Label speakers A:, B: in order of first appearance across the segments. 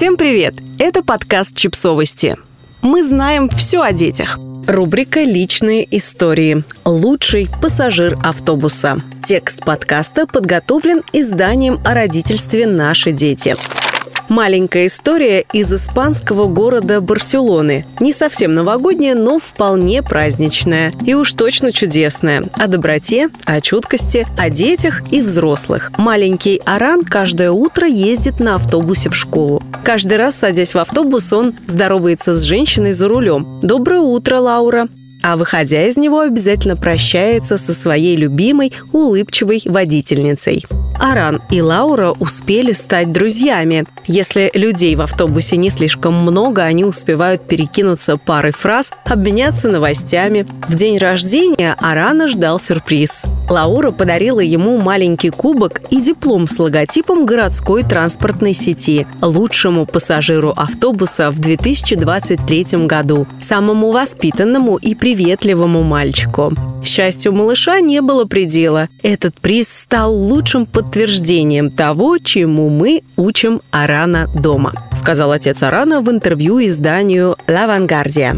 A: Всем привет! Это подкаст «Чипсовости». Мы знаем все о детях. Рубрика «Личные истории». Лучший пассажир автобуса. Текст подкаста подготовлен изданием о родительстве «Наши дети». Маленькая история из испанского города Барселоны. Не совсем новогодняя, но вполне праздничная. И уж точно чудесная. О доброте, о чуткости, о детях и взрослых. Маленький Аран каждое утро ездит на автобусе в школу. Каждый раз, садясь в автобус, он здоровается с женщиной за рулем. «Доброе утро, Лаура!» А выходя из него обязательно прощается со своей любимой улыбчивой водительницей. Аран и Лаура успели стать друзьями. Если людей в автобусе не слишком много, они успевают перекинуться парой фраз, обменяться новостями. В день рождения Арана ждал сюрприз. Лаура подарила ему маленький кубок и диплом с логотипом городской транспортной сети лучшему пассажиру автобуса в 2023 году, самому воспитанному и приветливому мальчику. Счастью малыша не было предела. Этот приз стал лучшим подтверждением того, чему мы учим Арана дома, сказал отец Арана в интервью изданию «Лавангардия».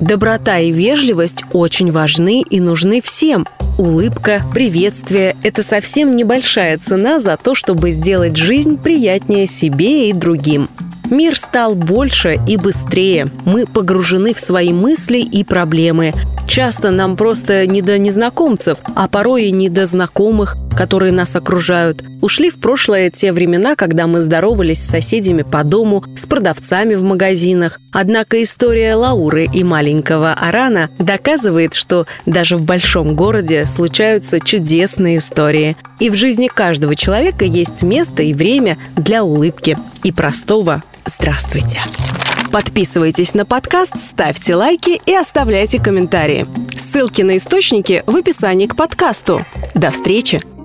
A: Доброта и вежливость очень важны и нужны всем. Улыбка, приветствие – это совсем небольшая цена за то, чтобы сделать жизнь приятнее себе и другим. Мир стал больше и быстрее. Мы погружены в свои мысли и проблемы. Часто нам просто не до незнакомцев, а порой и не до знакомых, которые нас окружают. Ушли в прошлое те времена, когда мы здоровались с соседями по дому, с продавцами в магазинах. Однако история Лауры и маленького Арана доказывает, что даже в большом городе случаются чудесные истории. И в жизни каждого человека есть место и время для улыбки и простого «Здравствуйте». Подписывайтесь на подкаст, ставьте лайки и оставляйте комментарии. Ссылки на источники в описании к подкасту. До встречи!